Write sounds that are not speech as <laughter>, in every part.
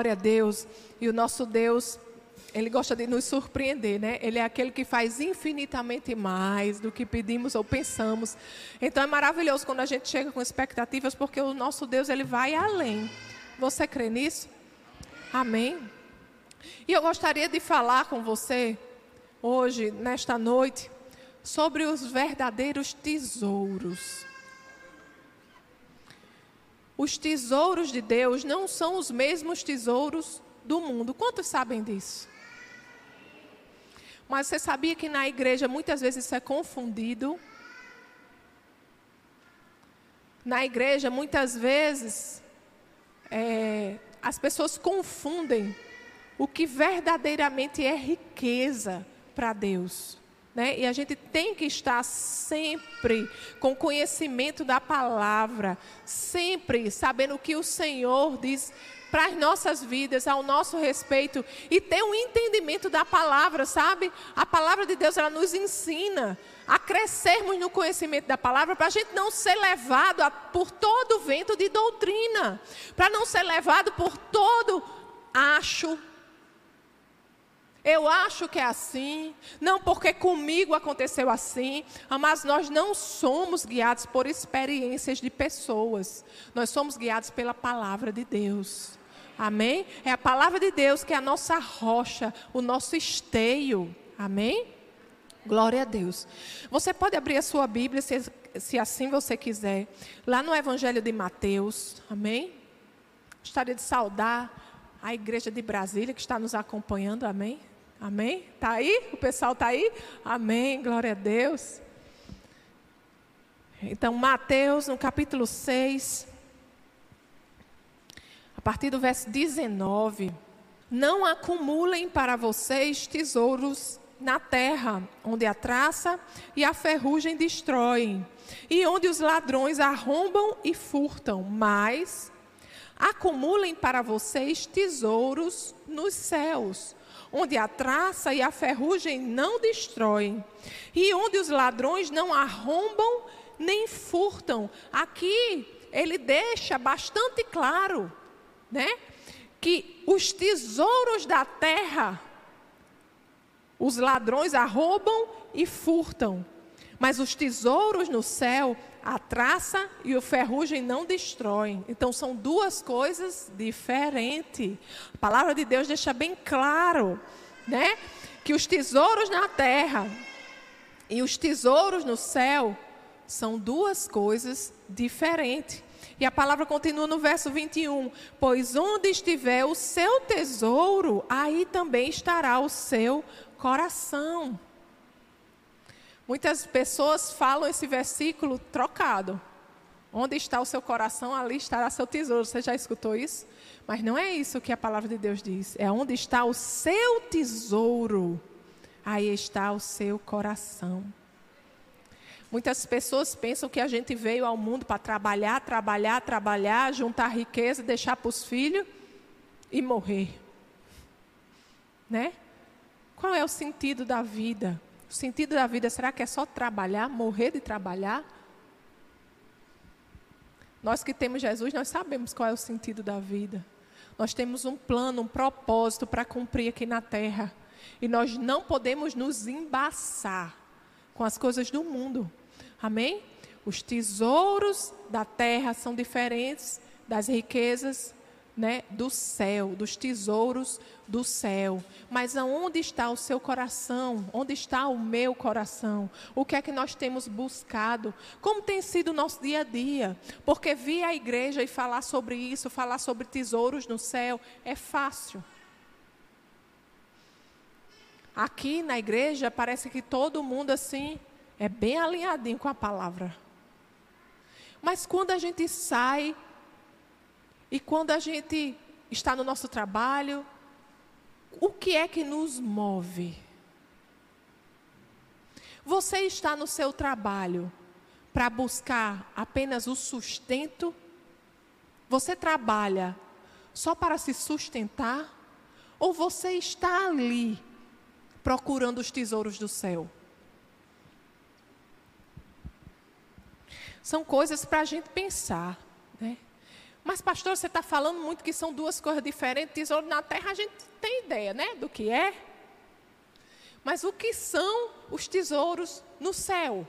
Glória a Deus. E o nosso Deus, ele gosta de nos surpreender, né? Ele é aquele que faz infinitamente mais do que pedimos ou pensamos. Então é maravilhoso quando a gente chega com expectativas, porque o nosso Deus, ele vai além. Você crê nisso? Amém. E eu gostaria de falar com você hoje, nesta noite, sobre os verdadeiros tesouros. Os tesouros de Deus não são os mesmos tesouros do mundo. Quantos sabem disso? Mas você sabia que na igreja muitas vezes isso é confundido? Na igreja, muitas vezes, é, as pessoas confundem o que verdadeiramente é riqueza para Deus. Né? E a gente tem que estar sempre com conhecimento da palavra, sempre sabendo o que o Senhor diz para as nossas vidas, ao nosso respeito e ter um entendimento da palavra, sabe? A palavra de Deus ela nos ensina a crescermos no conhecimento da palavra para a gente não ser levado a, por todo vento de doutrina, para não ser levado por todo acho eu acho que é assim, não porque comigo aconteceu assim, mas nós não somos guiados por experiências de pessoas, nós somos guiados pela palavra de Deus. Amém? É a palavra de Deus que é a nossa rocha, o nosso esteio. Amém? Glória a Deus. Você pode abrir a sua Bíblia, se, se assim você quiser, lá no Evangelho de Mateus. Amém? Gostaria de saudar a igreja de Brasília que está nos acompanhando. Amém? Amém? Está aí? O pessoal está aí? Amém, glória a Deus. Então, Mateus, no capítulo 6, a partir do verso 19: Não acumulem para vocês tesouros na terra, onde a traça e a ferrugem destroem, e onde os ladrões arrombam e furtam, mas acumulem para vocês tesouros nos céus onde a traça e a ferrugem não destroem, e onde os ladrões não arrombam nem furtam. Aqui ele deixa bastante claro, né, que os tesouros da terra os ladrões arrombam e furtam, mas os tesouros no céu a traça e o ferrugem não destroem. Então são duas coisas diferentes. A palavra de Deus deixa bem claro, né, que os tesouros na terra e os tesouros no céu são duas coisas diferentes. E a palavra continua no verso 21: Pois onde estiver o seu tesouro, aí também estará o seu coração. Muitas pessoas falam esse versículo trocado. Onde está o seu coração, ali estará seu tesouro. Você já escutou isso? Mas não é isso que a palavra de Deus diz. É onde está o seu tesouro, aí está o seu coração. Muitas pessoas pensam que a gente veio ao mundo para trabalhar, trabalhar, trabalhar, juntar riqueza, deixar para os filhos e morrer. Né? Qual é o sentido da vida? O sentido da vida, será que é só trabalhar, morrer de trabalhar? Nós que temos Jesus, nós sabemos qual é o sentido da vida. Nós temos um plano, um propósito para cumprir aqui na terra. E nós não podemos nos embaçar com as coisas do mundo. Amém? Os tesouros da terra são diferentes das riquezas né, do céu, dos tesouros do céu. Mas aonde está o seu coração? Onde está o meu coração? O que é que nós temos buscado? Como tem sido o nosso dia a dia? Porque vir à igreja e falar sobre isso, falar sobre tesouros no céu, é fácil. Aqui na igreja parece que todo mundo assim é bem alinhadinho com a palavra. Mas quando a gente sai e quando a gente está no nosso trabalho, o que é que nos move? Você está no seu trabalho para buscar apenas o sustento? Você trabalha só para se sustentar? Ou você está ali procurando os tesouros do céu? São coisas para a gente pensar? Mas, pastor, você está falando muito que são duas coisas diferentes. Na terra, a gente tem ideia, né? Do que é. Mas o que são os tesouros no céu?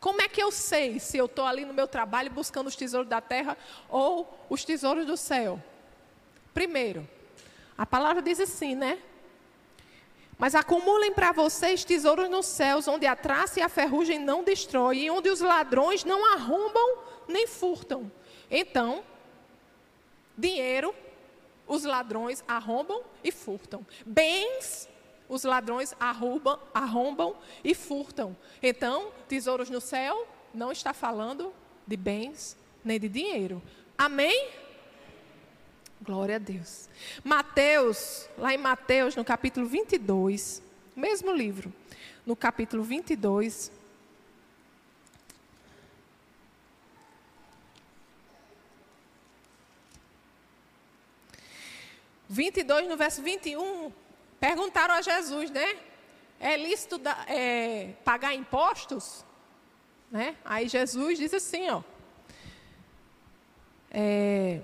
Como é que eu sei se eu estou ali no meu trabalho buscando os tesouros da terra ou os tesouros do céu? Primeiro, a palavra diz assim, né? Mas acumulem para vocês tesouros nos céus, onde a traça e a ferrugem não destroem, e onde os ladrões não arrombam nem furtam. Então, dinheiro, os ladrões arrombam e furtam. Bens, os ladrões arrombam, arrombam e furtam. Então, tesouros no céu não está falando de bens nem de dinheiro. Amém? Glória a Deus. Mateus, lá em Mateus, no capítulo 22, mesmo livro, no capítulo 22. Vinte e dois, no verso 21, perguntaram a Jesus, né? É lícito da, é, pagar impostos? Né? Aí Jesus diz assim, ó. É,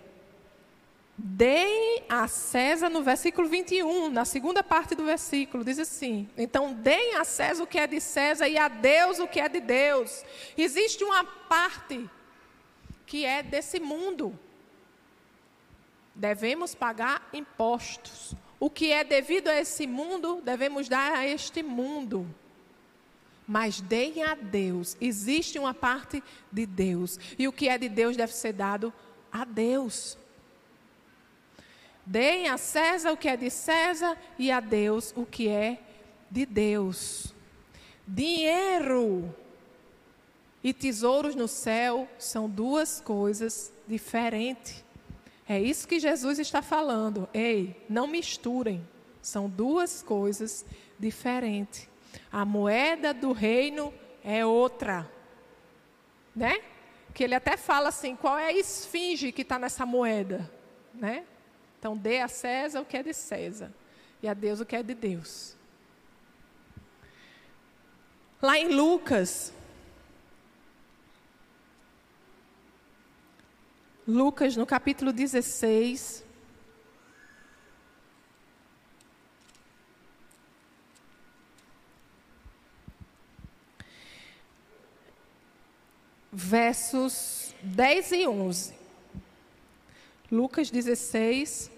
Deem a César, no versículo 21, na segunda parte do versículo, diz assim: Então, deem a César o que é de César e a Deus o que é de Deus. Existe uma parte que é desse mundo. Devemos pagar impostos. O que é devido a esse mundo, devemos dar a este mundo. Mas deem a Deus. Existe uma parte de Deus. E o que é de Deus deve ser dado a Deus. Deem a César o que é de César e a Deus o que é de Deus. Dinheiro e tesouros no céu são duas coisas diferentes. É isso que Jesus está falando. Ei, não misturem. São duas coisas diferentes. A moeda do reino é outra. Né? Que ele até fala assim: qual é a esfinge que está nessa moeda? Né? Então, dê a César o que é de César e a Deus o que é de Deus. Lá em Lucas, Lucas no capítulo 16, versos 10 e 11. Lucas 16,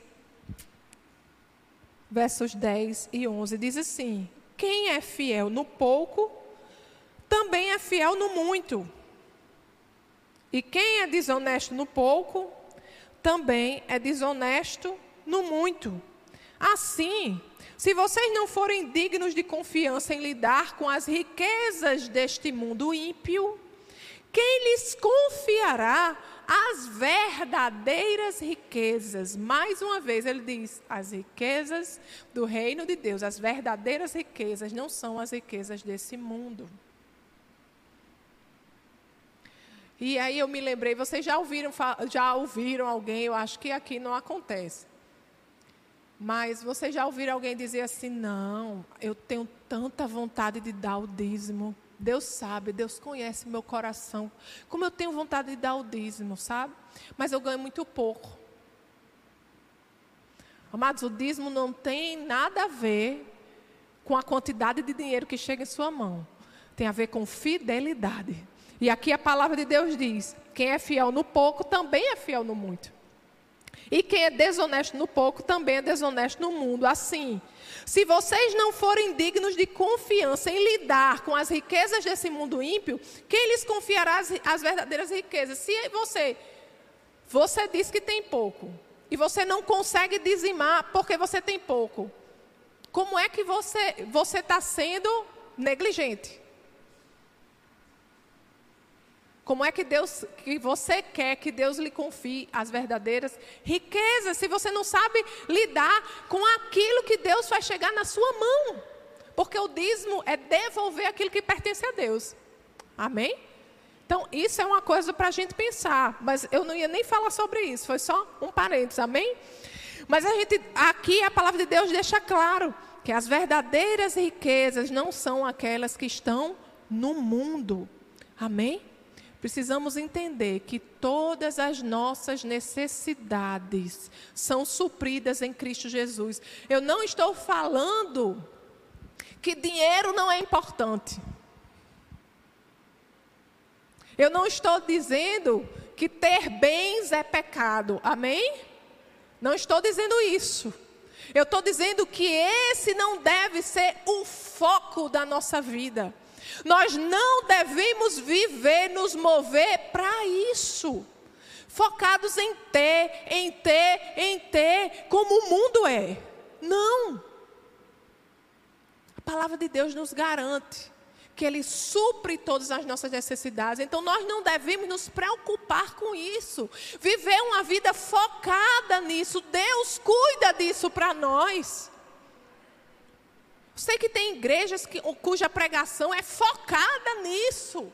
versos 10 e 11, diz assim: Quem é fiel no pouco, também é fiel no muito. E quem é desonesto no pouco, também é desonesto no muito. Assim, se vocês não forem dignos de confiança em lidar com as riquezas deste mundo ímpio, quem lhes confiará as verdadeiras riquezas. Mais uma vez ele diz: as riquezas do reino de Deus, as verdadeiras riquezas não são as riquezas desse mundo. E aí eu me lembrei, vocês já ouviram, já ouviram alguém, eu acho que aqui não acontece. Mas vocês já ouviram alguém dizer assim: não, eu tenho tanta vontade de dar o dízimo. Deus sabe, Deus conhece meu coração. Como eu tenho vontade de dar o dízimo, sabe? Mas eu ganho muito pouco. Amados, o dízimo não tem nada a ver com a quantidade de dinheiro que chega em sua mão. Tem a ver com fidelidade. E aqui a palavra de Deus diz: quem é fiel no pouco também é fiel no muito. E quem é desonesto no pouco também é desonesto no mundo. Assim, se vocês não forem dignos de confiança em lidar com as riquezas desse mundo ímpio, quem lhes confiará as, as verdadeiras riquezas? Se você, você diz que tem pouco e você não consegue dizimar porque você tem pouco, como é que você você está sendo negligente? Como é que Deus, que você quer que Deus lhe confie as verdadeiras riquezas, se você não sabe lidar com aquilo que Deus faz chegar na sua mão? Porque o dízimo é devolver aquilo que pertence a Deus. Amém? Então, isso é uma coisa para a gente pensar, mas eu não ia nem falar sobre isso, foi só um parênteses, amém? Mas a gente, aqui a palavra de Deus deixa claro que as verdadeiras riquezas não são aquelas que estão no mundo, amém? Precisamos entender que todas as nossas necessidades são supridas em Cristo Jesus. Eu não estou falando que dinheiro não é importante. Eu não estou dizendo que ter bens é pecado. Amém? Não estou dizendo isso. Eu estou dizendo que esse não deve ser o foco da nossa vida. Nós não devemos viver, nos mover para isso. Focados em ter, em ter, em ter, como o mundo é. Não. A palavra de Deus nos garante que Ele supre todas as nossas necessidades. Então nós não devemos nos preocupar com isso. Viver uma vida focada nisso. Deus cuida disso para nós. Sei que tem igrejas que, cuja pregação é focada nisso.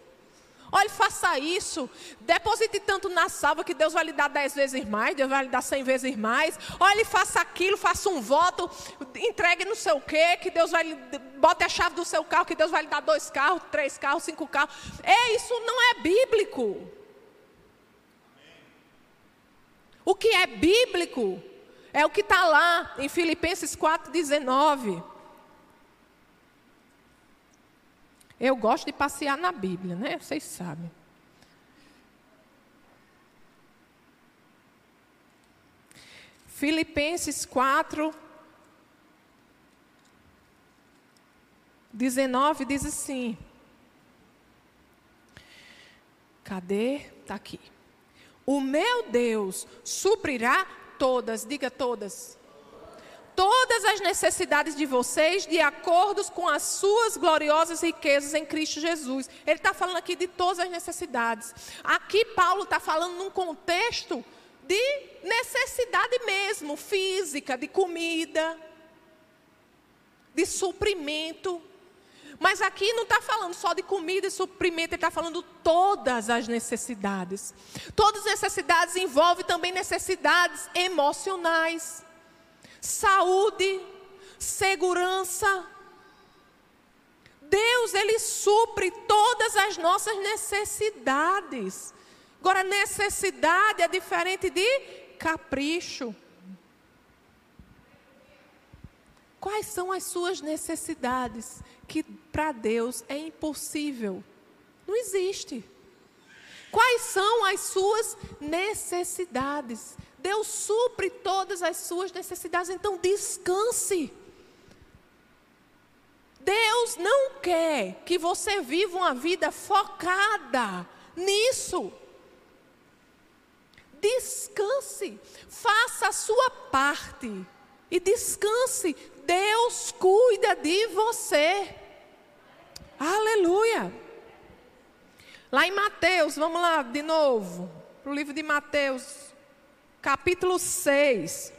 Olha, faça isso. Deposite tanto na salva que Deus vai lhe dar dez vezes mais, Deus vai lhe dar cem vezes mais. Olha, faça aquilo, faça um voto, entregue não sei o quê, que Deus vai lhe. Bote a chave do seu carro, que Deus vai lhe dar dois carros, três carros, cinco carros. É, isso não é bíblico. O que é bíblico é o que está lá em Filipenses 4,19. Eu gosto de passear na Bíblia, né? Vocês sabem. Filipenses 4, 19 diz assim. Cadê? Está aqui. O meu Deus suprirá todas, diga todas todas as necessidades de vocês de acordo com as suas gloriosas riquezas em Cristo Jesus. Ele está falando aqui de todas as necessidades. Aqui Paulo está falando num contexto de necessidade mesmo, física, de comida, de suprimento. Mas aqui não está falando só de comida e suprimento, ele está falando todas as necessidades. Todas as necessidades envolvem também necessidades emocionais saúde, segurança. Deus, Ele supre todas as nossas necessidades. Agora, necessidade é diferente de capricho. Quais são as suas necessidades que para Deus é impossível? Não existe. Quais são as suas necessidades? Deus supre todas as suas necessidades, então descanse. Deus não quer que você viva uma vida focada nisso. Descanse, faça a sua parte e descanse. Deus cuida de você. Aleluia. Lá em Mateus, vamos lá de novo, para o livro de Mateus, capítulo 6.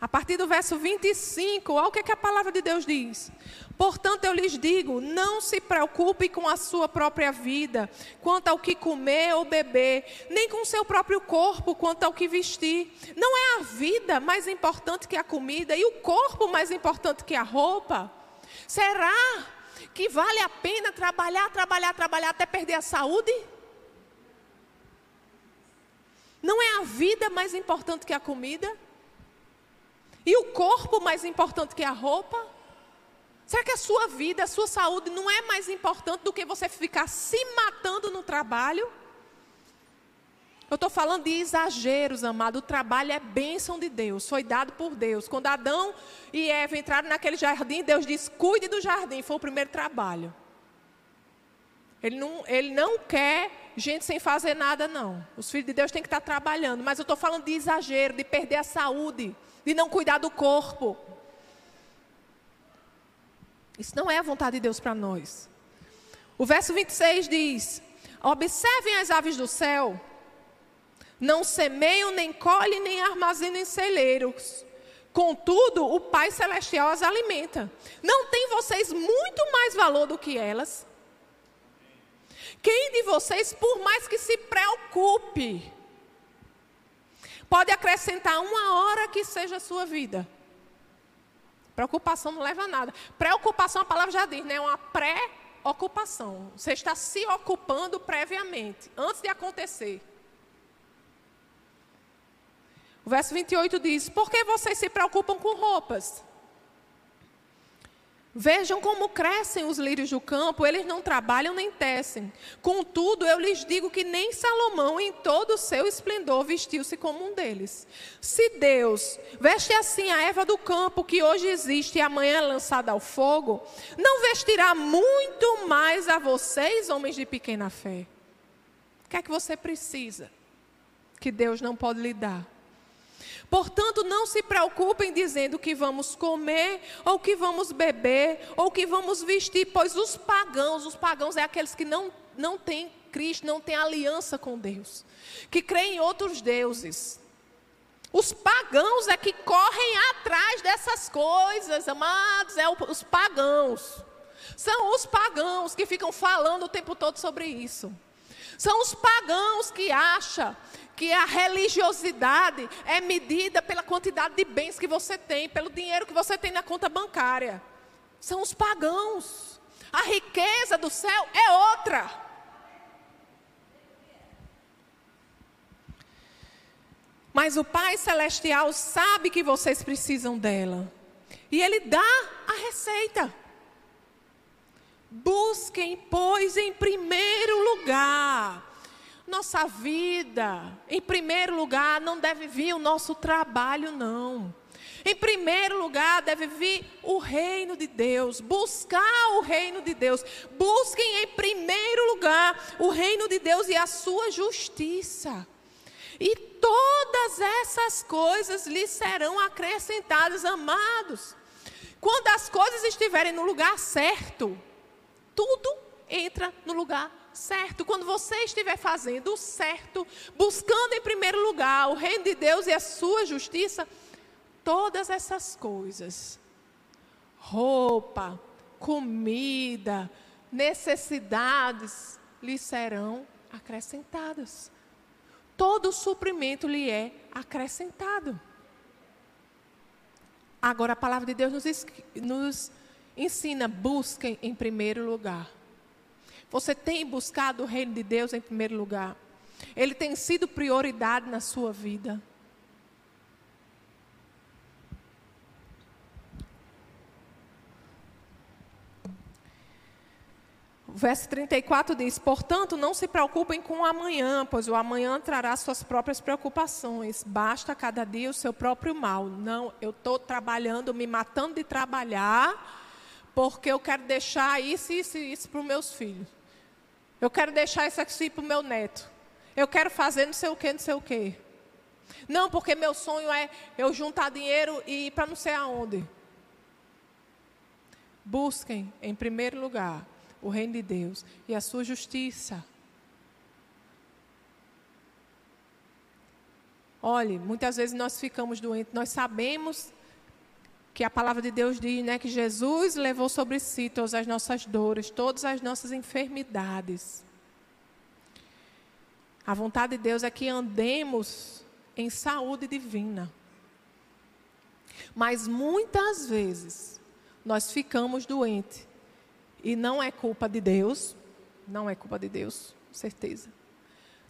A partir do verso 25, olha o que, é que a palavra de Deus diz. Portanto, eu lhes digo: não se preocupe com a sua própria vida, quanto ao que comer ou beber, nem com o seu próprio corpo, quanto ao que vestir. Não é a vida mais importante que a comida e o corpo mais importante que a roupa? Será que vale a pena trabalhar, trabalhar, trabalhar até perder a saúde? Não é a vida mais importante que a comida? E o corpo mais importante que a roupa? Será que a sua vida, a sua saúde não é mais importante do que você ficar se matando no trabalho? Eu estou falando de exageros, amado. O trabalho é bênção de Deus, foi dado por Deus. Quando Adão e Eva entraram naquele jardim, Deus disse: cuide do jardim. Foi o primeiro trabalho. Ele não, ele não quer gente sem fazer nada, não. Os filhos de Deus têm que estar trabalhando. Mas eu estou falando de exagero, de perder a saúde, de não cuidar do corpo. Isso não é a vontade de Deus para nós. O verso 26 diz: Observem as aves do céu, não semeiam, nem colhem, nem armazenam em celeiros. Contudo, o Pai Celestial as alimenta. Não tem vocês muito mais valor do que elas? Quem de vocês, por mais que se preocupe, pode acrescentar uma hora que seja a sua vida? Preocupação não leva a nada. Preocupação, a palavra já diz, né? É uma ocupação. Você está se ocupando previamente, antes de acontecer. O verso 28 diz: Por que vocês se preocupam com roupas? Vejam como crescem os lírios do campo, eles não trabalham nem tecem. Contudo, eu lhes digo que nem Salomão, em todo o seu esplendor, vestiu-se como um deles. Se Deus veste assim a erva do campo, que hoje existe e amanhã é lançada ao fogo, não vestirá muito mais a vocês, homens de pequena fé. O que é que você precisa que Deus não pode lhe dar? Portanto, não se preocupem dizendo que vamos comer, ou que vamos beber, ou que vamos vestir, pois os pagãos, os pagãos é aqueles que não, não têm Cristo, não têm aliança com Deus, que creem em outros deuses. Os pagãos é que correm atrás dessas coisas, amados, é os pagãos. São os pagãos que ficam falando o tempo todo sobre isso. São os pagãos que acham que a religiosidade é medida pela quantidade de bens que você tem, pelo dinheiro que você tem na conta bancária. São os pagãos. A riqueza do céu é outra. Mas o Pai Celestial sabe que vocês precisam dela. E Ele dá a receita. Busquem, pois, em primeiro lugar nossa vida, em primeiro lugar, não deve vir o nosso trabalho, não. Em primeiro lugar, deve vir o reino de Deus, buscar o reino de Deus. Busquem em primeiro lugar o reino de Deus e a sua justiça. E todas essas coisas lhes serão acrescentadas, amados. Quando as coisas estiverem no lugar certo, tudo entra no lugar certo, quando você estiver fazendo o certo, buscando em primeiro lugar o reino de Deus e a sua justiça, todas essas coisas, roupa, comida, necessidades, lhe serão acrescentadas. Todo suprimento lhe é acrescentado. Agora a palavra de Deus nos, nos ensina: busquem em primeiro lugar você tem buscado o reino de Deus em primeiro lugar? Ele tem sido prioridade na sua vida? O verso 34 diz: Portanto, não se preocupem com o amanhã, pois o amanhã trará suas próprias preocupações. Basta cada dia o seu próprio mal. Não, eu estou trabalhando, me matando de trabalhar, porque eu quero deixar isso, isso e isso para os meus filhos. Eu quero deixar isso aqui para o meu neto. Eu quero fazer não sei o que, não sei o que. Não, porque meu sonho é eu juntar dinheiro e ir para não sei aonde. Busquem, em primeiro lugar, o reino de Deus e a sua justiça. Olhe, muitas vezes nós ficamos doentes, nós sabemos que a palavra de Deus diz, né, que Jesus levou sobre si todas as nossas dores, todas as nossas enfermidades. A vontade de Deus é que andemos em saúde divina. Mas muitas vezes nós ficamos doentes e não é culpa de Deus, não é culpa de Deus, certeza.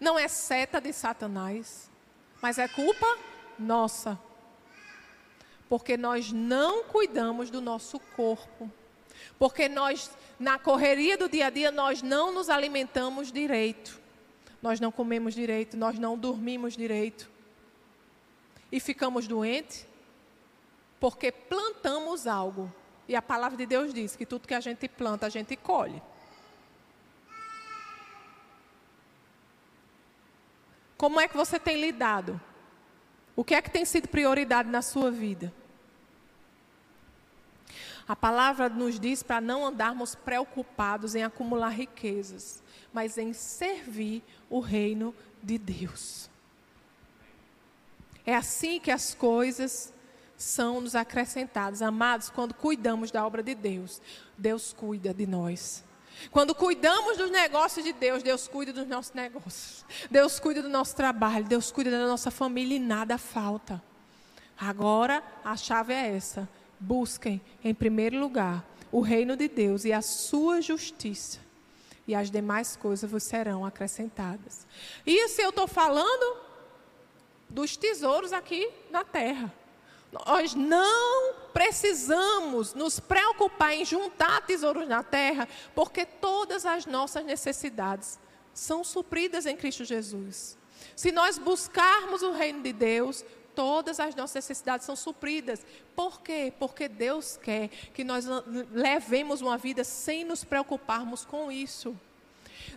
Não é seta de Satanás, mas é culpa nossa porque nós não cuidamos do nosso corpo. Porque nós, na correria do dia a dia, nós não nos alimentamos direito. Nós não comemos direito, nós não dormimos direito. E ficamos doentes porque plantamos algo. E a palavra de Deus diz que tudo que a gente planta, a gente colhe. Como é que você tem lidado? O que é que tem sido prioridade na sua vida? A palavra nos diz para não andarmos preocupados em acumular riquezas, mas em servir o reino de Deus. É assim que as coisas são nos acrescentadas. Amados, quando cuidamos da obra de Deus, Deus cuida de nós. Quando cuidamos dos negócios de Deus, Deus cuida dos nossos negócios. Deus cuida do nosso trabalho, Deus cuida da nossa família e nada falta. Agora, a chave é essa busquem em primeiro lugar o reino de Deus e a sua justiça, e as demais coisas vos serão acrescentadas. Isso eu estou falando dos tesouros aqui na terra. Nós não precisamos nos preocupar em juntar tesouros na terra, porque todas as nossas necessidades são supridas em Cristo Jesus. Se nós buscarmos o reino de Deus, todas as nossas necessidades são supridas. Por quê? Porque Deus quer que nós levemos uma vida sem nos preocuparmos com isso.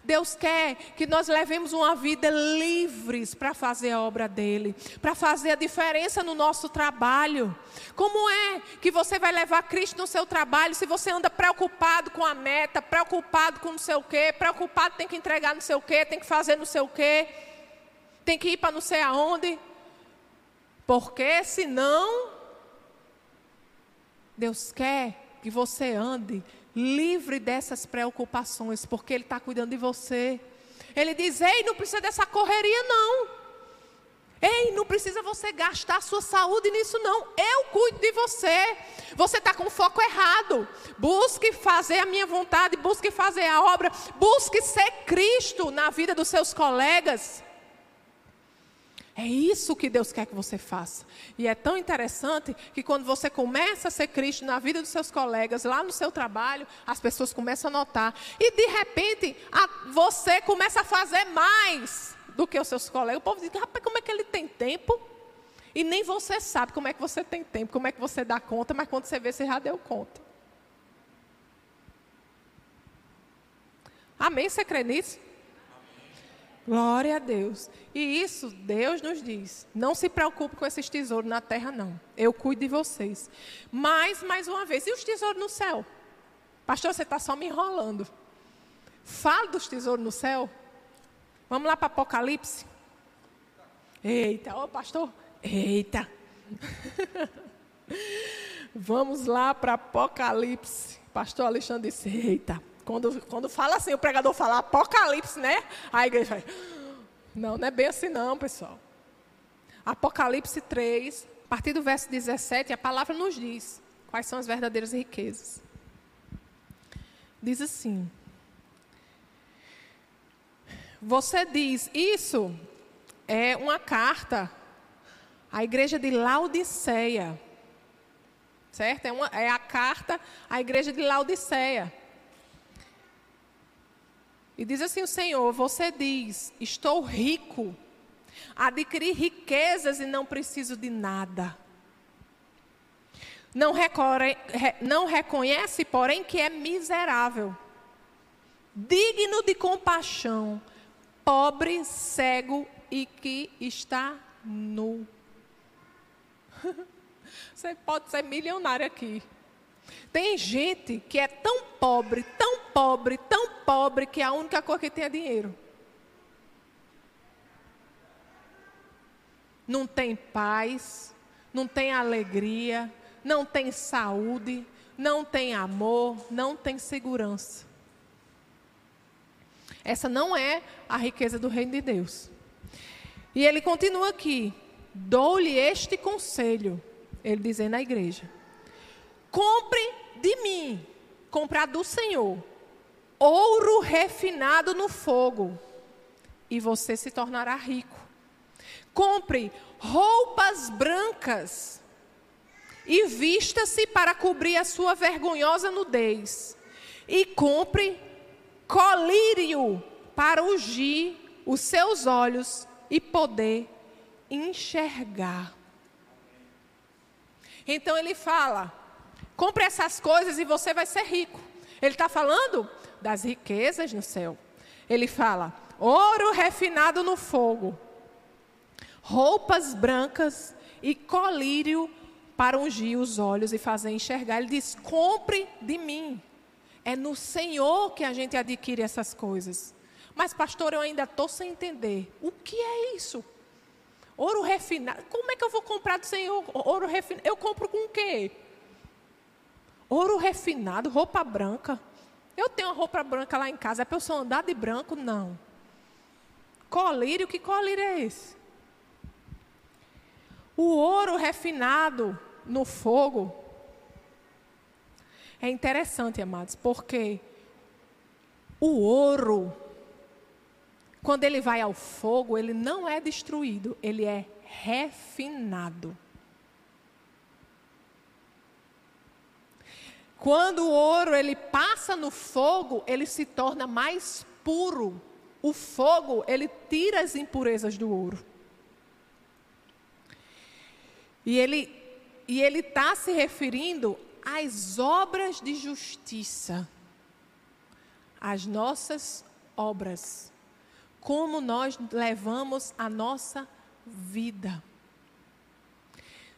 Deus quer que nós levemos uma vida livres para fazer a obra dele, para fazer a diferença no nosso trabalho. Como é que você vai levar Cristo no seu trabalho se você anda preocupado com a meta, preocupado com não sei o quê, preocupado tem que entregar não sei o quê, tem que fazer não sei o quê, tem que ir para não sei aonde? Porque senão Deus quer que você ande livre dessas preocupações, porque Ele está cuidando de você. Ele diz: Ei, não precisa dessa correria, não. Ei, não precisa você gastar sua saúde nisso, não. Eu cuido de você. Você está com foco errado. Busque fazer a minha vontade, busque fazer a obra, busque ser Cristo na vida dos seus colegas. É isso que Deus quer que você faça. E é tão interessante que quando você começa a ser Cristo na vida dos seus colegas, lá no seu trabalho, as pessoas começam a notar. E de repente, a, você começa a fazer mais do que os seus colegas. O povo diz: rapaz, como é que ele tem tempo? E nem você sabe como é que você tem tempo, como é que você dá conta, mas quando você vê, você já deu conta. Amém? Você crê nisso? Glória a Deus. E isso Deus nos diz. Não se preocupe com esses tesouros na terra, não. Eu cuido de vocês. Mas, mais uma vez, e os tesouros no céu? Pastor, você está só me enrolando. Fala dos tesouros no céu. Vamos lá para Apocalipse. Eita, ô pastor. Eita. <laughs> Vamos lá para Apocalipse. Pastor Alexandre disse: Eita. Quando, quando fala assim, o pregador fala Apocalipse, né? A igreja fala, não, não é bem assim não, pessoal. Apocalipse 3, a partir do verso 17, a palavra nos diz quais são as verdadeiras riquezas. Diz assim: Você diz, isso é uma carta à igreja de Laodiceia. Certo? É, uma, é a carta à igreja de Laodiceia. E diz assim o Senhor: Você diz, estou rico, adquiri riquezas e não preciso de nada. Não, recorre, não reconhece, porém, que é miserável, digno de compaixão, pobre, cego e que está nu. <laughs> Você pode ser milionário aqui. Tem gente que é tão pobre, tão pobre, tão pobre, que a única coisa que tem é dinheiro. Não tem paz, não tem alegria, não tem saúde, não tem amor, não tem segurança. Essa não é a riqueza do reino de Deus. E ele continua aqui: dou-lhe este conselho, ele dizendo à igreja Compre de mim, comprar do Senhor, ouro refinado no fogo, e você se tornará rico. Compre roupas brancas e vista-se para cobrir a sua vergonhosa nudez. E compre colírio para ungir os seus olhos e poder enxergar. Então ele fala: Compre essas coisas e você vai ser rico. Ele está falando das riquezas no céu. Ele fala: ouro refinado no fogo, roupas brancas e colírio para ungir os olhos e fazer enxergar. Ele diz: compre de mim. É no Senhor que a gente adquire essas coisas. Mas, pastor, eu ainda estou sem entender. O que é isso? Ouro refinado. Como é que eu vou comprar do Senhor ouro refinado? Eu compro com o quê? Ouro refinado, roupa branca. Eu tenho uma roupa branca lá em casa, é para eu só andar de branco? Não. Colírio, que colírio é esse? O ouro refinado no fogo É interessante, amados, porque o ouro, quando ele vai ao fogo, ele não é destruído, ele é refinado. Quando o ouro ele passa no fogo, ele se torna mais puro. O fogo, ele tira as impurezas do ouro. E ele e ele está se referindo às obras de justiça, às nossas obras, como nós levamos a nossa vida.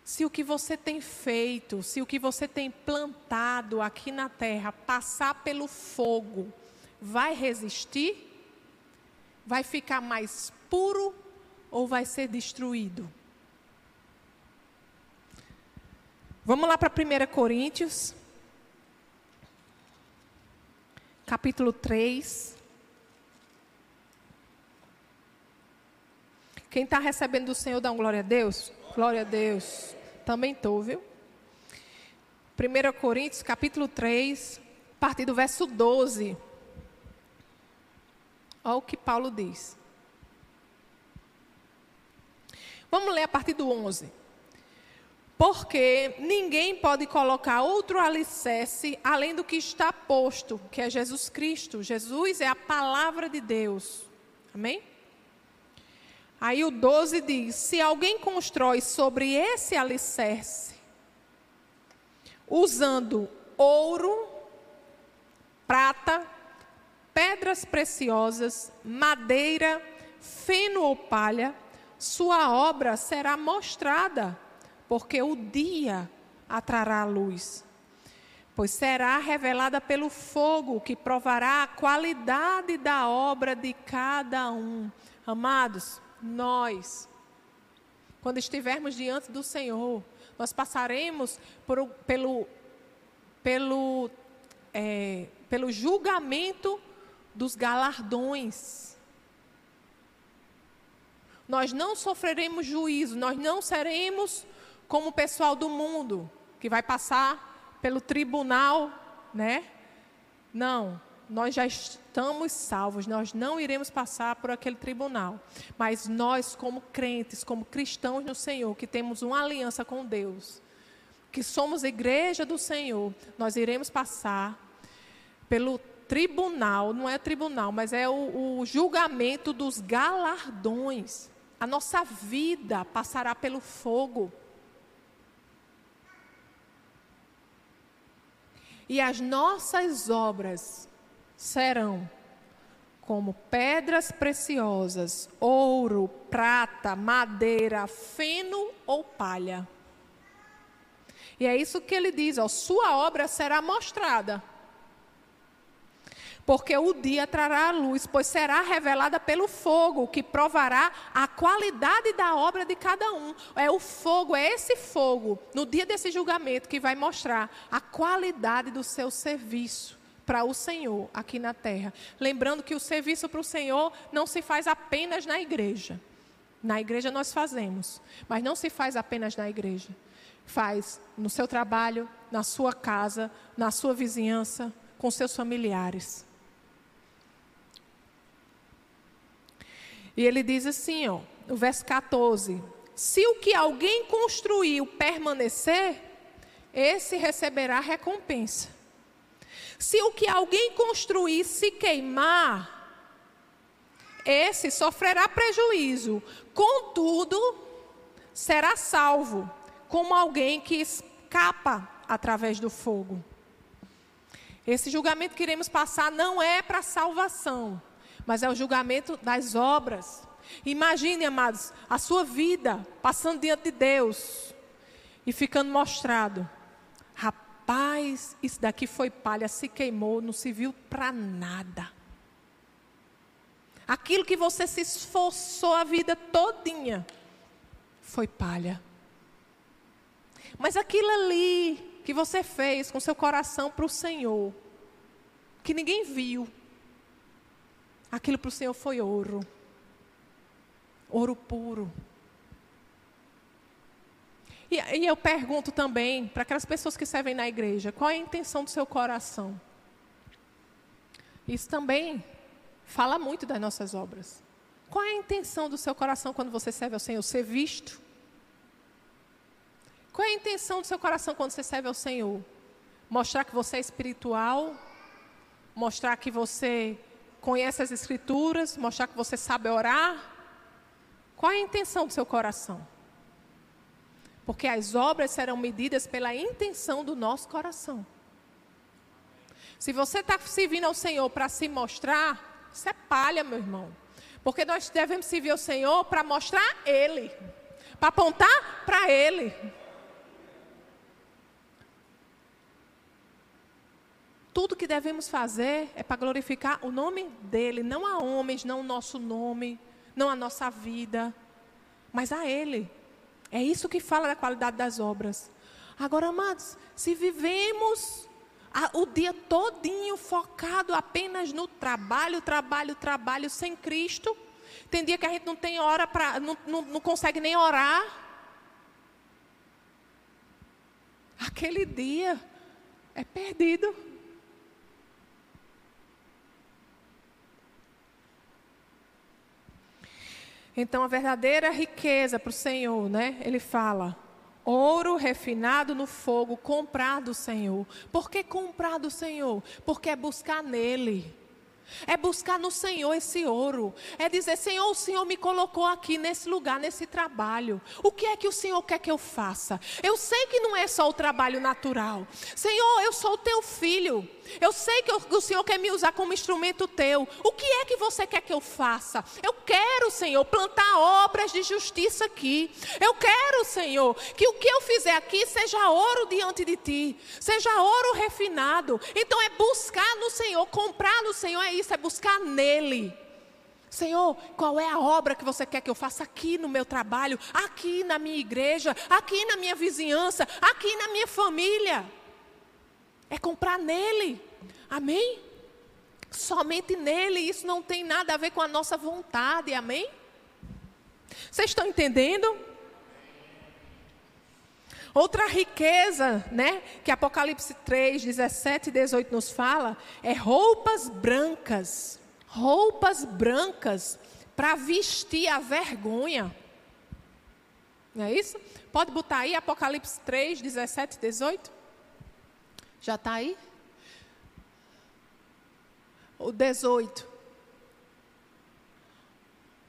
Se o que você tem feito, se o que você tem plantado aqui na terra passar pelo fogo, vai resistir? Vai ficar mais puro ou vai ser destruído? Vamos lá para 1 Coríntios, capítulo 3. Quem está recebendo do Senhor, dá glória a Deus? Glória a Deus. Também estou, viu? 1 Coríntios, capítulo 3, a partir do verso 12. Olha o que Paulo diz. Vamos ler a partir do 11. Porque ninguém pode colocar outro alicerce além do que está posto, que é Jesus Cristo. Jesus é a palavra de Deus. Amém? Aí o 12 diz: se alguém constrói sobre esse alicerce, usando ouro, prata, pedras preciosas, madeira, feno ou palha, sua obra será mostrada, porque o dia atrará a luz. Pois será revelada pelo fogo, que provará a qualidade da obra de cada um. Amados, nós, quando estivermos diante do Senhor, nós passaremos por, pelo, pelo, é, pelo julgamento dos galardões. Nós não sofreremos juízo, nós não seremos como o pessoal do mundo, que vai passar pelo tribunal, né? Não, nós já estamos salvos, nós não iremos passar por aquele tribunal. Mas nós, como crentes, como cristãos no Senhor, que temos uma aliança com Deus, que somos igreja do Senhor, nós iremos passar pelo tribunal, não é tribunal, mas é o, o julgamento dos galardões. A nossa vida passará pelo fogo. E as nossas obras serão como pedras preciosas, ouro, prata, madeira, feno ou palha. E é isso que ele diz: ó, sua obra será mostrada. Porque o dia trará a luz, pois será revelada pelo fogo, que provará a qualidade da obra de cada um. É o fogo, é esse fogo, no dia desse julgamento, que vai mostrar a qualidade do seu serviço para o Senhor aqui na terra. Lembrando que o serviço para o Senhor não se faz apenas na igreja. Na igreja nós fazemos, mas não se faz apenas na igreja. Faz no seu trabalho, na sua casa, na sua vizinhança, com seus familiares. E ele diz assim, ó, no verso 14: Se o que alguém construiu permanecer, esse receberá recompensa. Se o que alguém construir se queimar, esse sofrerá prejuízo, contudo, será salvo, como alguém que escapa através do fogo. Esse julgamento que iremos passar não é para salvação, mas é o julgamento das obras. Imagine, amados, a sua vida passando diante de Deus e ficando mostrado. Rapaz, isso daqui foi palha, se queimou, não se viu para nada. Aquilo que você se esforçou a vida todinha foi palha. Mas aquilo ali que você fez com seu coração para o Senhor, que ninguém viu, aquilo para o Senhor foi ouro. Ouro puro. E, e eu pergunto também para aquelas pessoas que servem na igreja: qual é a intenção do seu coração? Isso também fala muito das nossas obras. Qual é a intenção do seu coração quando você serve ao Senhor? Ser visto? Qual é a intenção do seu coração quando você serve ao Senhor? Mostrar que você é espiritual? Mostrar que você conhece as Escrituras? Mostrar que você sabe orar? Qual é a intenção do seu coração? Porque as obras serão medidas pela intenção do nosso coração. Se você está servindo ao Senhor para se mostrar, isso é palha, meu irmão. Porque nós devemos servir ao Senhor para mostrar Ele, para apontar para Ele. Tudo que devemos fazer é para glorificar o nome dEle, não a homens, não o nosso nome, não a nossa vida, mas a Ele. É isso que fala da qualidade das obras. Agora, amados, se vivemos o dia todinho focado apenas no trabalho, trabalho, trabalho sem Cristo. Tem dia que a gente não tem hora para, não, não, não consegue nem orar. Aquele dia é perdido. Então a verdadeira riqueza para o Senhor, né? Ele fala: Ouro refinado no fogo, comprar do Senhor. Por que comprar do Senhor? Porque é buscar nele. É buscar no Senhor esse ouro. É dizer: Senhor, o Senhor me colocou aqui nesse lugar, nesse trabalho. O que é que o Senhor quer que eu faça? Eu sei que não é só o trabalho natural. Senhor, eu sou o teu filho. Eu sei que o Senhor quer me usar como instrumento teu. O que é que você quer que eu faça? Eu quero, Senhor, plantar obras de justiça aqui. Eu quero, Senhor, que o que eu fizer aqui seja ouro diante de ti, seja ouro refinado. Então é buscar no Senhor, comprar no Senhor é isso, é buscar nele. Senhor, qual é a obra que você quer que eu faça aqui no meu trabalho, aqui na minha igreja, aqui na minha vizinhança, aqui na minha família? É comprar nele. Amém? Somente nele. Isso não tem nada a ver com a nossa vontade. Amém? Vocês estão entendendo? Outra riqueza, né, que Apocalipse 3, 17 e 18 nos fala, é roupas brancas. Roupas brancas para vestir a vergonha. Não é isso? Pode botar aí Apocalipse 3, 17 e 18? Já está aí? O 18.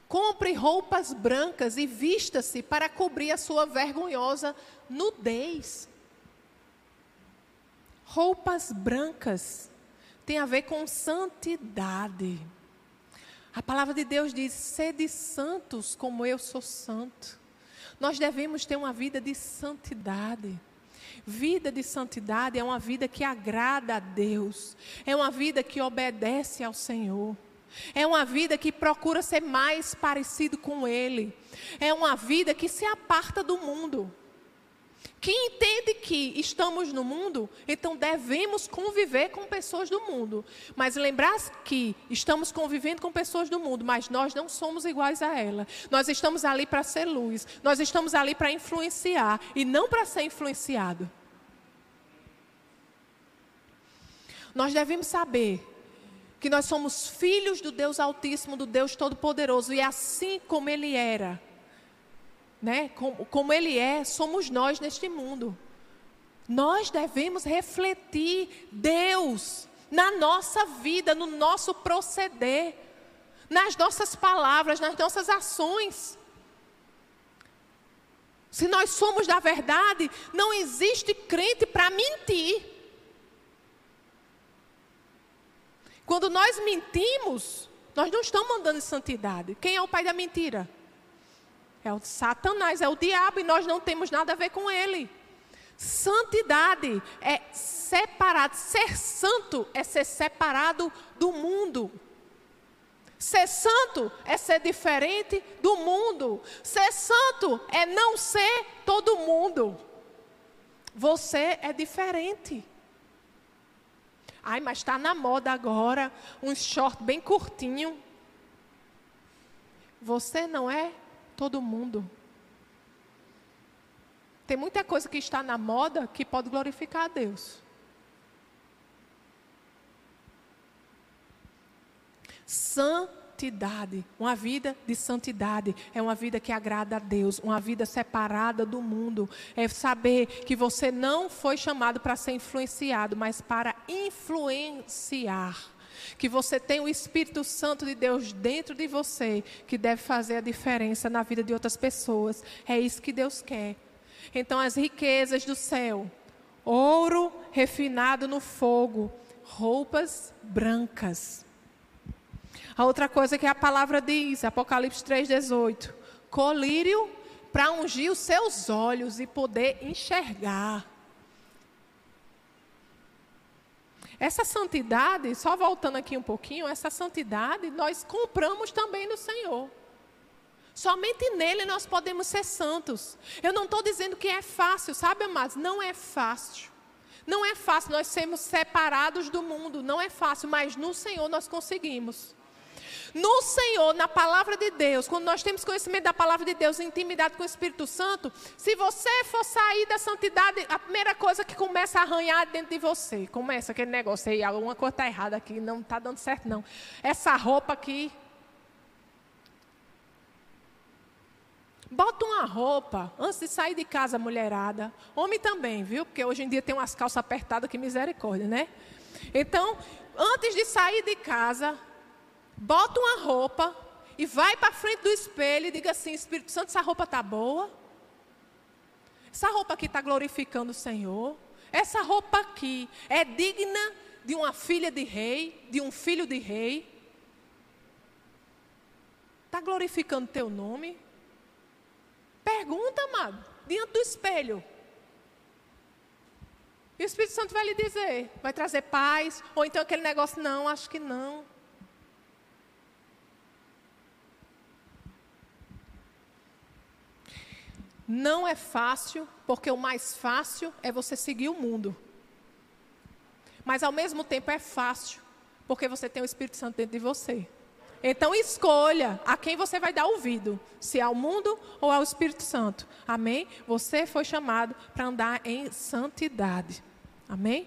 Compre roupas brancas e vista-se para cobrir a sua vergonhosa nudez. Roupas brancas tem a ver com santidade. A palavra de Deus diz: sede santos como eu sou santo. Nós devemos ter uma vida de santidade. Vida de santidade é uma vida que agrada a Deus, é uma vida que obedece ao Senhor. É uma vida que procura ser mais parecido com Ele. É uma vida que se aparta do mundo. Que entende que estamos no mundo, então devemos conviver com pessoas do mundo. Mas lembrar que estamos convivendo com pessoas do mundo, mas nós não somos iguais a ela. Nós estamos ali para ser luz, nós estamos ali para influenciar e não para ser influenciado. Nós devemos saber que nós somos filhos do Deus Altíssimo, do Deus Todo-Poderoso, e assim como Ele era né, como, como Ele é, somos nós neste mundo. Nós devemos refletir Deus na nossa vida, no nosso proceder, nas nossas palavras, nas nossas ações. Se nós somos da verdade, não existe crente para mentir. Quando nós mentimos, nós não estamos andando em santidade. Quem é o pai da mentira? É o Satanás, é o diabo e nós não temos nada a ver com ele. Santidade é separado, ser santo é ser separado do mundo. Ser santo é ser diferente do mundo. Ser santo é não ser todo mundo. Você é diferente. Ai, mas está na moda agora um short bem curtinho. Você não é todo mundo. Tem muita coisa que está na moda que pode glorificar a Deus. Santidade, uma vida de santidade, é uma vida que agrada a Deus, uma vida separada do mundo. É saber que você não foi chamado para ser influenciado, mas para influenciar que você tem o Espírito Santo de Deus dentro de você, que deve fazer a diferença na vida de outras pessoas. É isso que Deus quer. Então, as riquezas do céu, ouro refinado no fogo, roupas brancas. A outra coisa que a palavra diz, Apocalipse 3,18: colírio para ungir os seus olhos e poder enxergar. Essa santidade, só voltando aqui um pouquinho, essa santidade nós compramos também no Senhor. Somente nele nós podemos ser santos. Eu não estou dizendo que é fácil, sabe, amados? Não é fácil. Não é fácil nós sermos separados do mundo, não é fácil, mas no Senhor nós conseguimos. No Senhor, na palavra de Deus, quando nós temos conhecimento da palavra de Deus, intimidade com o Espírito Santo, se você for sair da santidade, a primeira coisa que começa a arranhar dentro de você, começa aquele negócio aí, alguma coisa está errada aqui, não está dando certo não. Essa roupa aqui. Bota uma roupa antes de sair de casa, mulherada. Homem também, viu? Porque hoje em dia tem umas calças apertadas que misericórdia, né? Então, antes de sair de casa, bota uma roupa e vai para frente do espelho e diga assim: Espírito Santo, essa roupa está boa? Essa roupa aqui está glorificando o Senhor? Essa roupa aqui é digna de uma filha de rei, de um filho de rei? Está glorificando teu nome? Pergunta, amado, diante do espelho. E o Espírito Santo vai lhe dizer, vai trazer paz, ou então aquele negócio, não, acho que não. Não é fácil, porque o mais fácil é você seguir o mundo. Mas ao mesmo tempo é fácil, porque você tem o Espírito Santo dentro de você. Então escolha a quem você vai dar ouvido, se ao mundo ou ao Espírito Santo. Amém? Você foi chamado para andar em santidade. Amém?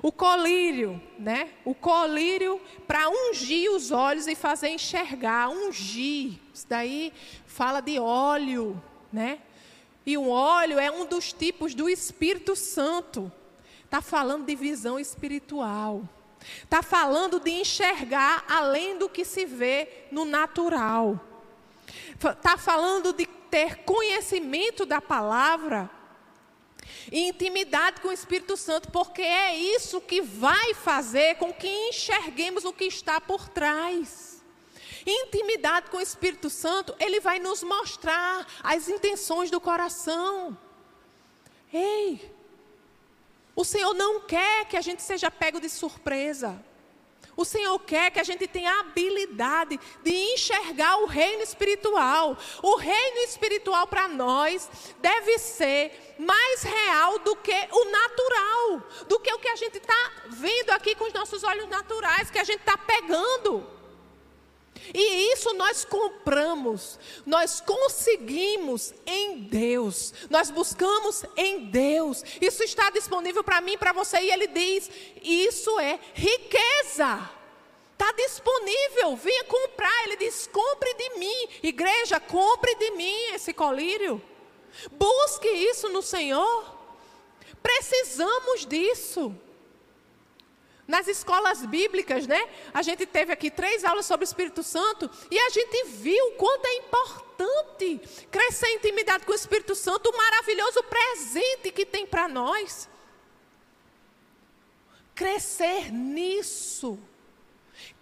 O colírio, né? O colírio para ungir os olhos e fazer enxergar, ungir. Isso daí fala de óleo, né? E o óleo é um dos tipos do Espírito Santo. Está falando de visão espiritual. Está falando de enxergar além do que se vê no natural. Está falando de ter conhecimento da palavra e intimidade com o Espírito Santo, porque é isso que vai fazer com que enxerguemos o que está por trás. Intimidade com o Espírito Santo, ele vai nos mostrar as intenções do coração. Ei, o Senhor não quer que a gente seja pego de surpresa. O Senhor quer que a gente tenha a habilidade de enxergar o reino espiritual. O reino espiritual para nós deve ser mais real do que o natural, do que o que a gente está vendo aqui com os nossos olhos naturais, que a gente está pegando. E isso nós compramos, nós conseguimos em Deus, nós buscamos em Deus. Isso está disponível para mim, para você, e Ele diz: isso é riqueza. Está disponível, venha comprar. Ele diz: compre de mim, igreja, compre de mim esse colírio. Busque isso no Senhor. Precisamos disso. Nas escolas bíblicas, né? A gente teve aqui três aulas sobre o Espírito Santo e a gente viu quanto é importante crescer em intimidade com o Espírito Santo, o maravilhoso presente que tem para nós. Crescer nisso.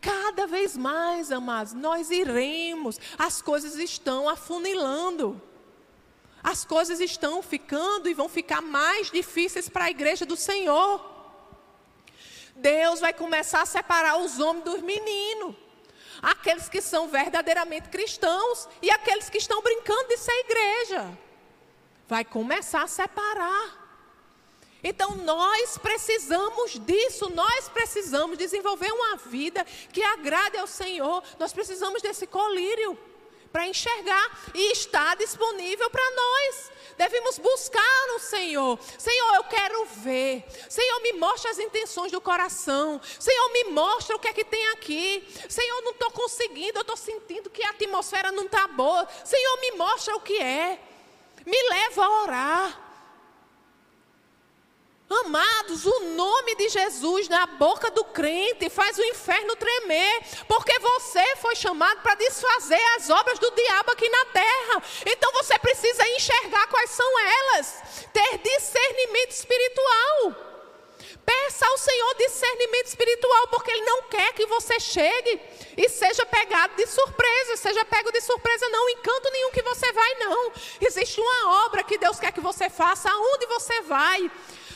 Cada vez mais, amados, nós iremos. As coisas estão afunilando. As coisas estão ficando e vão ficar mais difíceis para a igreja do Senhor. Deus vai começar a separar os homens dos meninos. Aqueles que são verdadeiramente cristãos e aqueles que estão brincando de ser igreja. Vai começar a separar. Então nós precisamos disso, nós precisamos desenvolver uma vida que agrade ao Senhor. Nós precisamos desse colírio para enxergar e está disponível para nós. Devemos buscar no Senhor. Senhor, eu quero ver. Senhor, me mostra as intenções do coração. Senhor, me mostra o que é que tem aqui. Senhor, não estou conseguindo, eu estou sentindo que a atmosfera não está boa. Senhor, me mostra o que é. Me leva a orar. Amados, o nome de Jesus na boca do crente faz o inferno tremer, porque você foi chamado para desfazer as obras do diabo aqui na terra. Então você precisa enxergar quais são elas, ter discernimento espiritual. Peça ao Senhor discernimento espiritual, porque Ele não quer que você chegue e seja pegado de surpresa, seja pego de surpresa, não, em canto nenhum que você vai, não. Existe uma obra que Deus quer que você faça, aonde você vai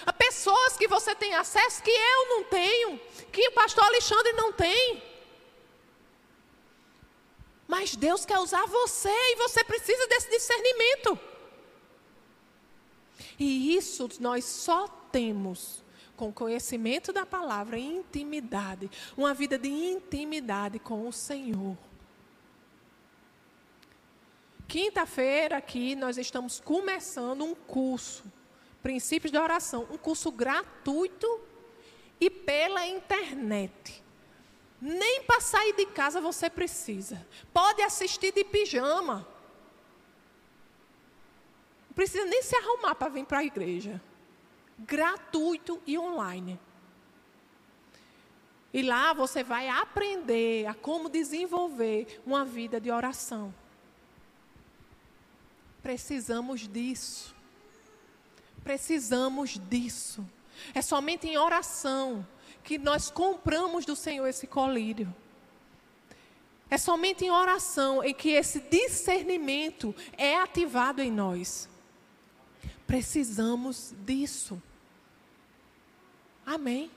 a pessoas que você tem acesso que eu não tenho, que o pastor Alexandre não tem. Mas Deus quer usar você e você precisa desse discernimento. E isso nós só temos com conhecimento da palavra e intimidade, uma vida de intimidade com o Senhor. Quinta-feira aqui nós estamos começando um curso Princípios da Oração, um curso gratuito e pela internet. Nem para sair de casa você precisa. Pode assistir de pijama. Não precisa nem se arrumar para vir para a igreja. Gratuito e online. E lá você vai aprender a como desenvolver uma vida de oração. Precisamos disso. Precisamos disso. É somente em oração que nós compramos do Senhor esse colírio. É somente em oração em que esse discernimento é ativado em nós. Precisamos disso. Amém.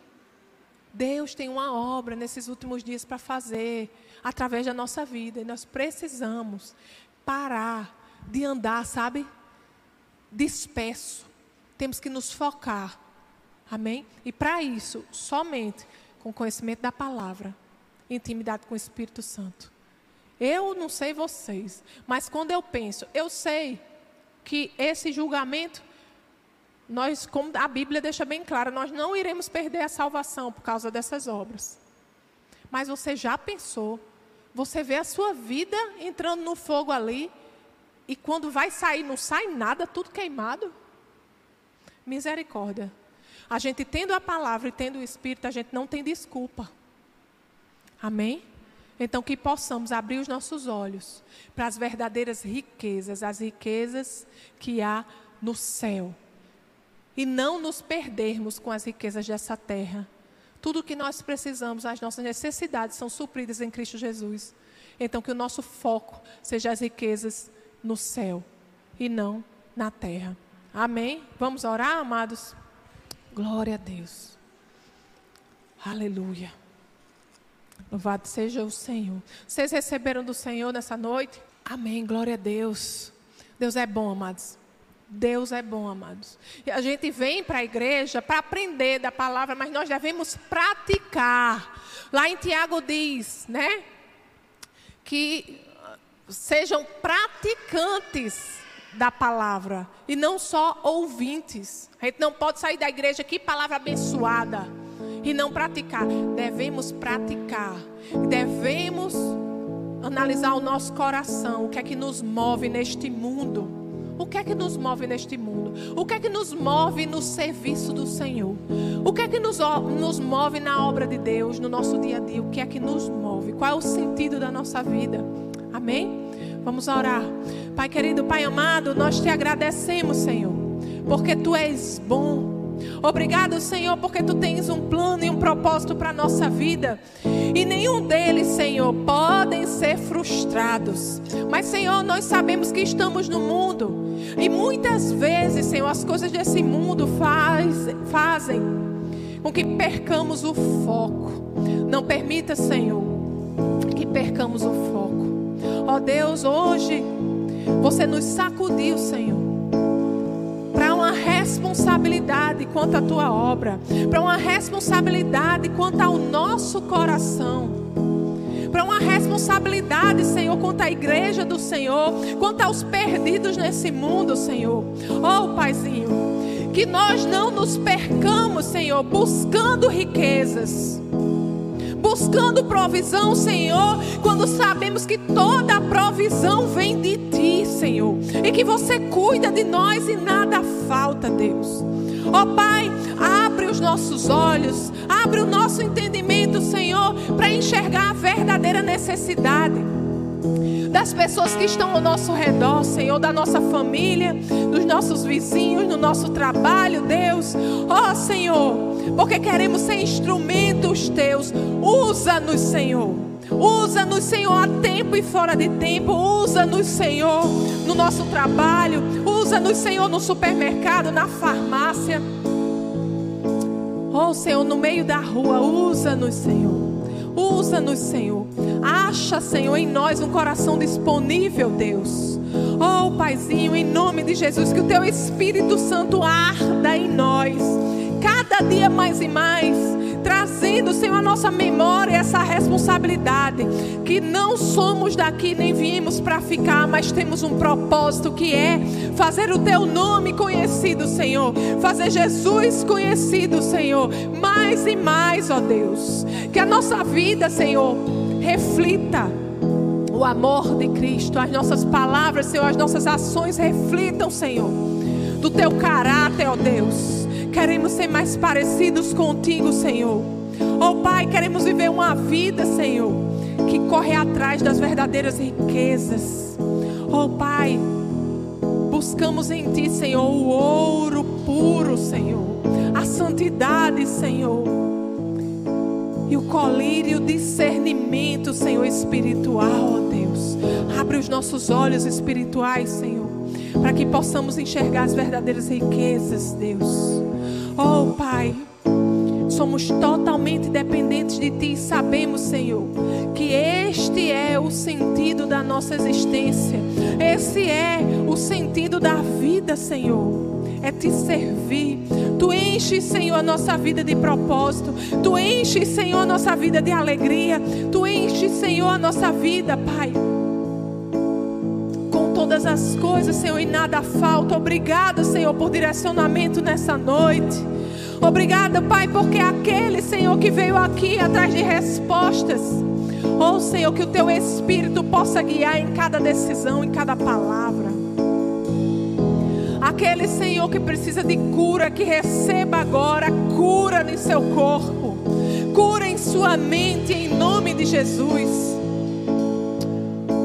Deus tem uma obra nesses últimos dias para fazer através da nossa vida e nós precisamos parar de andar, sabe, disperso temos que nos focar. Amém? E para isso, somente com conhecimento da palavra, intimidade com o Espírito Santo. Eu não sei vocês, mas quando eu penso, eu sei que esse julgamento, nós, como a Bíblia deixa bem claro, nós não iremos perder a salvação por causa dessas obras. Mas você já pensou, você vê a sua vida entrando no fogo ali, e quando vai sair, não sai nada, tudo queimado? Misericórdia. A gente tendo a palavra e tendo o Espírito, a gente não tem desculpa. Amém? Então, que possamos abrir os nossos olhos para as verdadeiras riquezas, as riquezas que há no céu. E não nos perdermos com as riquezas dessa terra. Tudo o que nós precisamos, as nossas necessidades são supridas em Cristo Jesus. Então, que o nosso foco seja as riquezas no céu e não na terra. Amém? Vamos orar, amados? Glória a Deus. Aleluia. Louvado seja o Senhor. Vocês receberam do Senhor nessa noite? Amém. Glória a Deus. Deus é bom, amados. Deus é bom, amados. E a gente vem para a igreja para aprender da palavra, mas nós devemos praticar. Lá em Tiago diz, né? Que sejam praticantes da palavra e não só ouvintes. A gente não pode sair da igreja que palavra abençoada e não praticar. Devemos praticar. Devemos analisar o nosso coração, o que é que nos move neste mundo. O que é que nos move neste mundo? O que é que nos move no serviço do Senhor? O que é que nos, nos move na obra de Deus, no nosso dia a dia? O que é que nos move? Qual é o sentido da nossa vida? Amém? Vamos orar. Pai querido, Pai amado, nós te agradecemos, Senhor, porque tu és bom. Obrigado, Senhor, porque tu tens um plano e um propósito para a nossa vida. E nenhum deles, Senhor, podem ser frustrados. Mas, Senhor, nós sabemos que estamos no mundo. E muitas vezes, Senhor, as coisas desse mundo faz, fazem com que percamos o foco. Não permita, Senhor, que percamos o foco. Ó Deus, hoje você nos sacudiu, Senhor, para uma responsabilidade quanto à tua obra, para uma responsabilidade quanto ao nosso coração. para uma responsabilidade, Senhor, quanto à igreja do Senhor, quanto aos perdidos nesse mundo, Senhor. Oh, Paizinho, que nós não nos percamos, Senhor, buscando riquezas buscando provisão, Senhor, quando sabemos que toda a provisão vem de Ti, Senhor, e que você cuida de nós e nada falta, Deus. Ó oh, Pai, abre os nossos olhos, abre o nosso entendimento, Senhor, para enxergar a verdadeira necessidade das pessoas que estão ao nosso redor, Senhor, da nossa família, dos nossos vizinhos, no nosso trabalho, Deus. Ó oh, Senhor, porque queremos ser instrumentos teus. Usa-nos, Senhor. Usa-nos, Senhor, a tempo e fora de tempo. Usa-nos, Senhor, no nosso trabalho. Usa-nos, Senhor, no supermercado, na farmácia. Oh, Senhor, no meio da rua. Usa-nos, Senhor. Usa-nos, Senhor. Acha, Senhor, em nós um coração disponível, Deus. Oh, Paizinho, em nome de Jesus, que o Teu Espírito Santo arda em nós cada dia mais e mais, trazendo, Senhor, a nossa memória essa responsabilidade, que não somos daqui nem viemos para ficar, mas temos um propósito que é fazer o teu nome conhecido, Senhor, fazer Jesus conhecido, Senhor, mais e mais, ó Deus, que a nossa vida, Senhor, reflita o amor de Cristo, as nossas palavras, Senhor, as nossas ações reflitam, Senhor, do teu caráter, ó Deus. Queremos ser mais parecidos contigo, Senhor. Oh Pai, queremos viver uma vida, Senhor, que corre atrás das verdadeiras riquezas. Oh Pai, buscamos em Ti, Senhor, o ouro puro, Senhor, a santidade, Senhor, e o colírio discernimento, Senhor, espiritual, ó Deus. Abre os nossos olhos espirituais, Senhor, para que possamos enxergar as verdadeiras riquezas, Deus. Oh, Pai, somos totalmente dependentes de Ti e sabemos, Senhor, que este é o sentido da nossa existência, esse é o sentido da vida, Senhor. É te servir. Tu enches, Senhor, a nossa vida de propósito. Tu enches, Senhor, a nossa vida de alegria. Tu enches, Senhor, a nossa vida, Pai todas as coisas, Senhor, e nada falta. Obrigado, Senhor, por direcionamento nessa noite. Obrigada, Pai, porque aquele, Senhor, que veio aqui atrás de respostas. Oh, Senhor, que o teu Espírito possa guiar em cada decisão, em cada palavra. Aquele, Senhor, que precisa de cura, que receba agora cura no seu corpo, cura em sua mente, em nome de Jesus.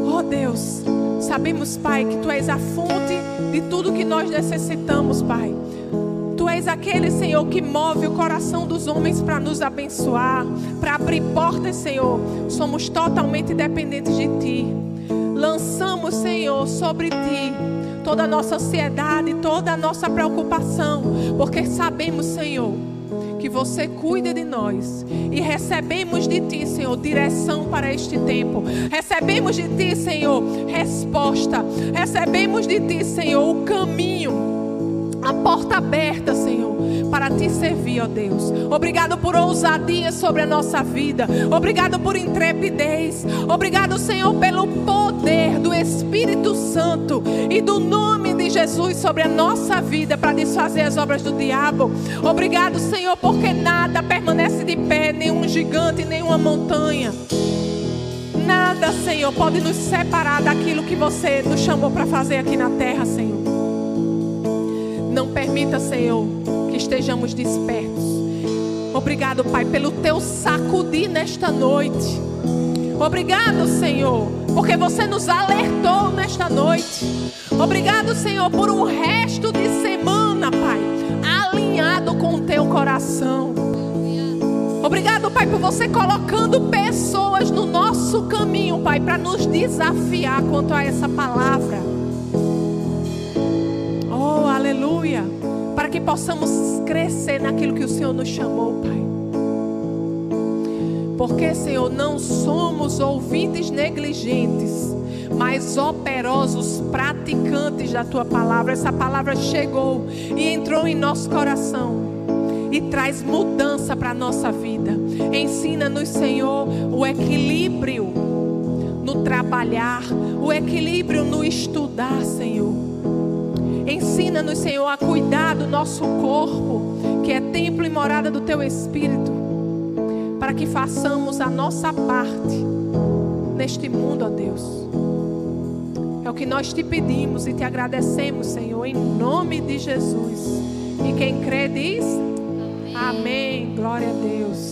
Oh, Deus. Sabemos, Pai, que Tu és a fonte de tudo que nós necessitamos, Pai. És aquele, Senhor, que move o coração dos homens para nos abençoar, para abrir portas, Senhor. Somos totalmente dependentes de Ti. Lançamos, Senhor, sobre Ti toda a nossa ansiedade, toda a nossa preocupação, porque sabemos, Senhor, que você cuida de nós e recebemos de Ti, Senhor, direção para este tempo. Recebemos de Ti, Senhor, resposta. Recebemos de Ti, Senhor, o caminho, a porta aberta, Senhor, para Te servir, ó Deus. Obrigado por ousadia sobre a nossa vida. Obrigado por intrepidez. Obrigado, Senhor, pelo poder do Espírito Santo e do nome de Jesus sobre a nossa vida para desfazer as obras do diabo. Obrigado, Senhor, porque nada permanece de pé, nenhum gigante, nenhuma montanha. Nada, Senhor, pode nos separar daquilo que você nos chamou para fazer aqui na terra, Senhor. Não permita, Senhor, que estejamos despertos. Obrigado, Pai, pelo teu sacudir nesta noite. Obrigado, Senhor, porque você nos alertou nesta noite. Obrigado, Senhor, por um resto de semana, Pai, alinhado com o teu coração. Obrigado, Pai, por você colocando pessoas no nosso caminho, Pai, para nos desafiar quanto a essa palavra. Aleluia. Para que possamos crescer naquilo que o Senhor nos chamou, Pai. Porque, Senhor, não somos ouvintes negligentes mas operosos praticantes da tua palavra. Essa palavra chegou e entrou em nosso coração. e traz mudança para a nossa vida. Ensina-nos, Senhor, o equilíbrio no trabalhar, o equilíbrio no estudar, Senhor. Ensina-nos, Senhor, a cuidar do nosso corpo, que é templo e morada do Teu Espírito, para que façamos a nossa parte neste mundo, ó Deus. É o que nós te pedimos e te agradecemos, Senhor, em nome de Jesus. E quem crê diz: Amém. Amém. Glória a Deus.